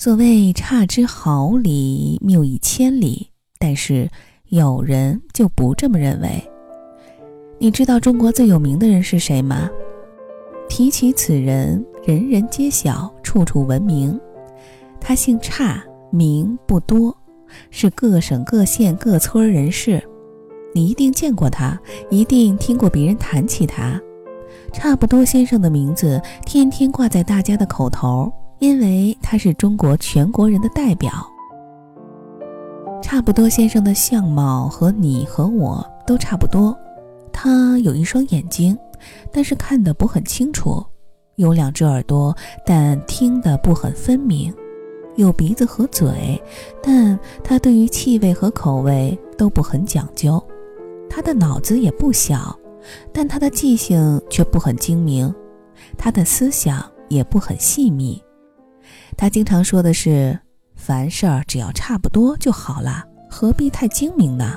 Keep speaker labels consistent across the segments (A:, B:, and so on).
A: 所谓差之毫厘，谬以千里，但是有人就不这么认为。你知道中国最有名的人是谁吗？提起此人，人人皆晓，处处闻名。他姓差，名不多，是各省各县各村人士。你一定见过他，一定听过别人谈起他。差不多先生的名字天天挂在大家的口头，因为他是中国全国人的代表。差不多先生的相貌和你和我都差不多，他有一双眼睛，但是看得不很清楚；有两只耳朵，但听得不很分明；有鼻子和嘴，但他对于气味和口味都不很讲究。他的脑子也不小。但他的记性却不很精明，他的思想也不很细密。他经常说的是：“凡事儿只要差不多就好了，何必太精明呢？”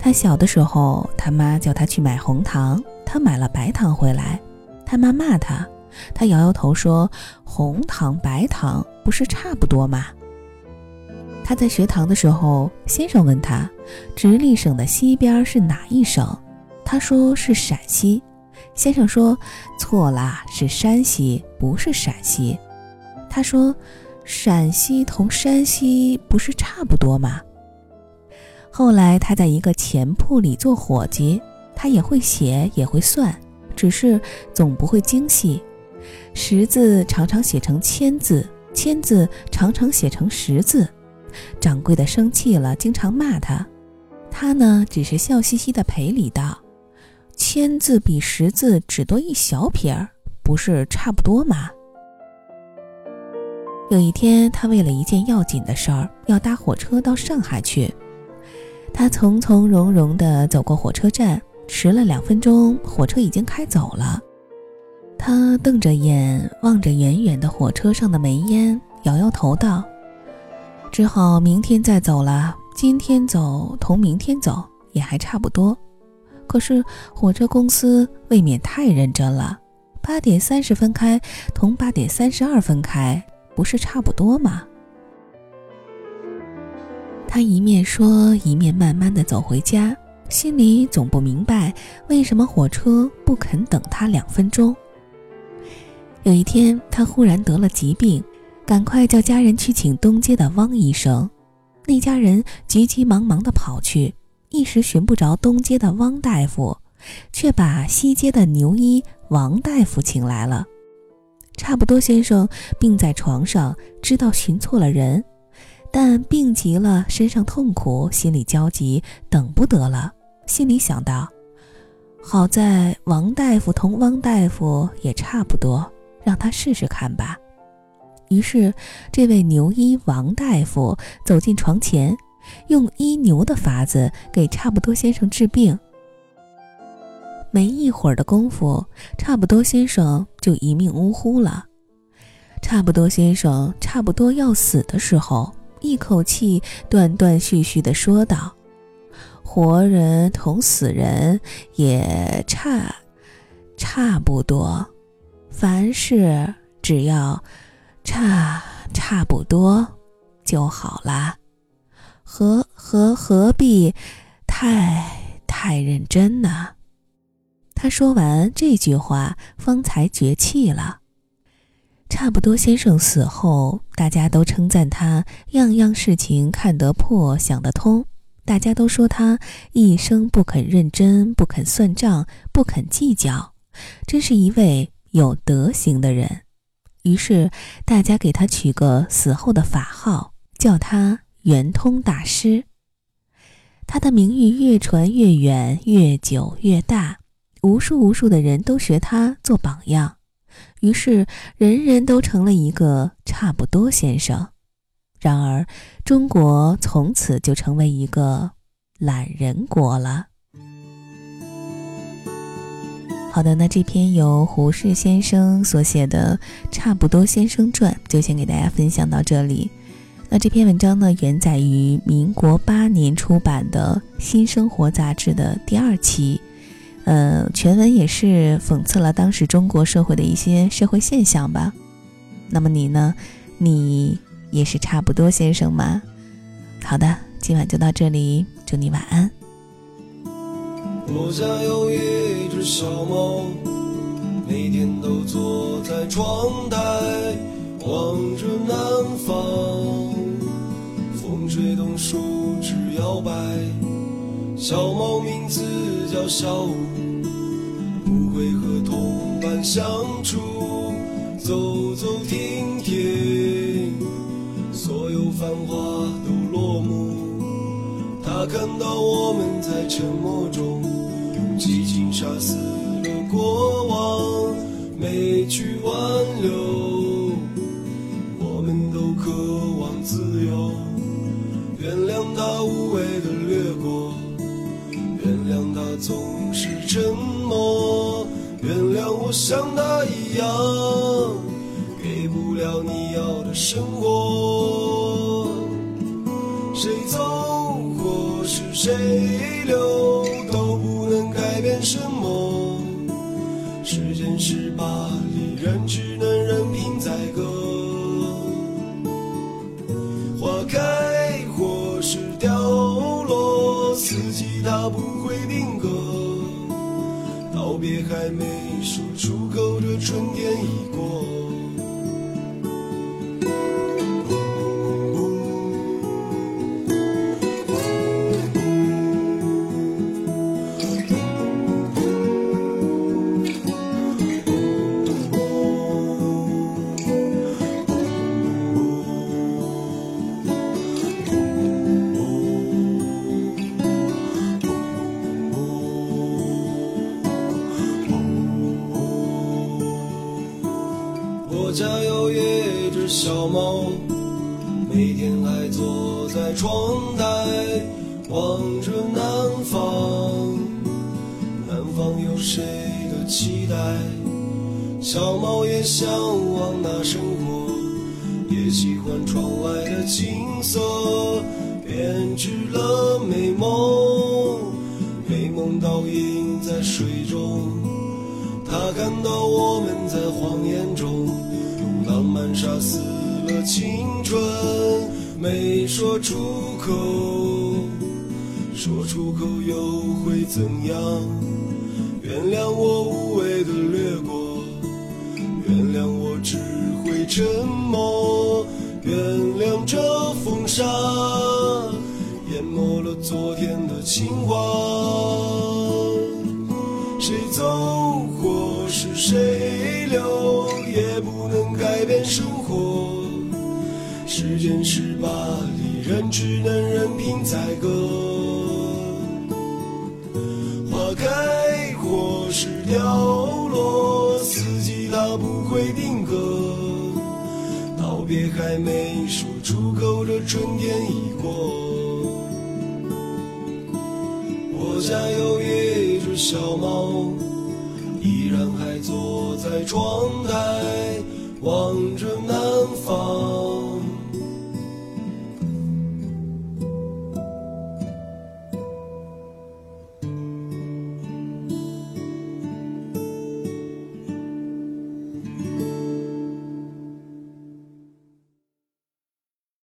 A: 他小的时候，他妈叫他去买红糖，他买了白糖回来，他妈骂他，他摇摇头说：“红糖白糖不是差不多吗？”他在学堂的时候，先生问他，直隶省的西边是哪一省？他说是陕西。先生说错啦，是山西，不是陕西。他说，陕西同山西不是差不多吗？后来他在一个钱铺里做伙计，他也会写，也会算，只是总不会精细。十字常常写成千字，千字常常写成十字。掌柜的生气了，经常骂他。他呢，只是笑嘻嘻的赔礼道：“千字比十字只多一小撇儿，不是差不多吗？”有一天，他为了一件要紧的事儿，要搭火车到上海去。他从从容容地走过火车站，迟了两分钟，火车已经开走了。他瞪着眼望着远远的火车上的煤烟，摇摇头道。只好明天再走了。今天走同明天走也还差不多，可是火车公司未免太认真了。八点三十分开同八点三十二分开不是差不多吗？他一面说，一面慢慢的走回家，心里总不明白为什么火车不肯等他两分钟。有一天，他忽然得了疾病。赶快叫家人去请东街的汪医生。那家人急急忙忙的跑去，一时寻不着东街的汪大夫，却把西街的牛医王大夫请来了。差不多先生病在床上，知道寻错了人，但病急了，身上痛苦，心里焦急，等不得了。心里想到：好在王大夫同汪大夫也差不多，让他试试看吧。于是，这位牛医王大夫走进床前，用医牛的法子给差不多先生治病。没一会儿的功夫，差不多先生就一命呜呼了。差不多先生差不多要死的时候，一口气断断续续地说道：“活人同死人也差差不多，凡事只要……”差差不多就好啦，何何何必太太认真呢？他说完这句话，方才绝气了。差不多先生死后，大家都称赞他样样事情看得破、想得通，大家都说他一生不肯认真、不肯算账、不肯计较，真是一位有德行的人。于是，大家给他取个死后的法号，叫他圆通大师。他的名誉越传越远，越久越大，无数无数的人都学他做榜样，于是人人都成了一个差不多先生。然而，中国从此就成为一个懒人国了。好的，那这篇由胡适先生所写的《差不多先生传》就先给大家分享到这里。那这篇文章呢，原载于民国八年出版的《新生活》杂志的第二期，呃，全文也是讽刺了当时中国社会的一些社会现象吧。那么你呢？你也是差不多先生吗？好的，今晚就到这里，祝你晚安。
B: 我家有一只小猫，每天都坐在窗台望着南方，树枝摇摆。小猫名字叫小五，不会和同伴相处，走走停停，所有繁华都落幕。他看到我们在沉默中，用激情杀死了过往，没去挽留。我们都渴望自由，原谅他无谓的掠过，原谅他总是沉默，原谅我像他一样，给不了你要的生活。谁走四季它不会定格。道别还没说出口，这春天已过。一只小猫，每天还坐在窗台望着南方。南方有谁的期待？小猫也向往那生活，也喜欢窗外的景色，编织了美梦，美梦倒映在水中。他看到我们在谎言中用浪漫杀死了青春，没说出口，说出口又会怎样？原谅我无谓的掠过，原谅我只会沉默，原谅这风沙淹没了昨天的情话。也不能改变生活。时间是把离人，只能任凭宰割。花开或是凋落，四季它不会定格。道别还没说出口，这春天已过。我家有一只小猫，坐在窗台望着。